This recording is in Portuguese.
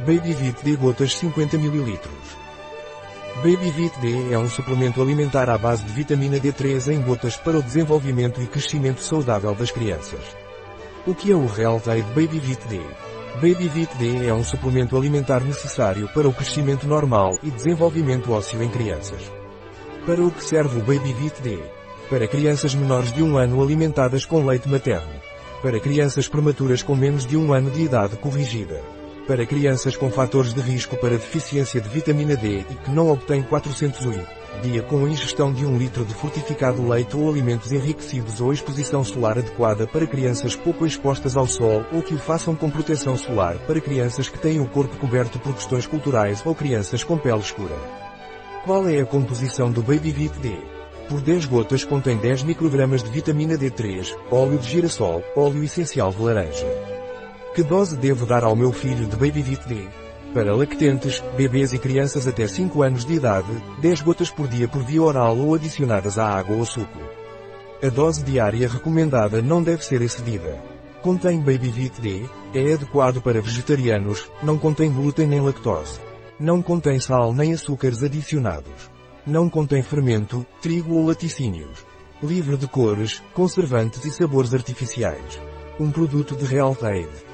Baby Vit D gotas 50 ml. Baby Vit D é um suplemento alimentar à base de vitamina D3 em gotas para o desenvolvimento e crescimento saudável das crianças. O que é o Health Aid Baby Vit D? Baby Vit D é um suplemento alimentar necessário para o crescimento normal e desenvolvimento ósseo em crianças. Para o que serve o Baby Vit D? Para crianças menores de um ano alimentadas com leite materno. Para crianças prematuras com menos de um ano de idade corrigida. Para crianças com fatores de risco para deficiência de vitamina D e que não obtêm 400 UI, dia com a ingestão de um litro de fortificado leite ou alimentos enriquecidos ou exposição solar adequada para crianças pouco expostas ao sol ou que o façam com proteção solar para crianças que têm o corpo coberto por questões culturais ou crianças com pele escura. Qual é a composição do Baby Vit D? Por 10 gotas contém 10 microgramas de vitamina D3, óleo de girassol, óleo essencial de laranja. Que dose devo dar ao meu filho de Babyvit D? Para lactentes, bebês e crianças até 5 anos de idade, 10 gotas por dia por via oral ou adicionadas à água ou suco. A dose diária recomendada não deve ser excedida. Contém Babyvit D, é adequado para vegetarianos, não contém glúten nem lactose. Não contém sal nem açúcares adicionados. Não contém fermento, trigo ou laticínios. Livre de cores, conservantes e sabores artificiais. Um produto de Real Aid.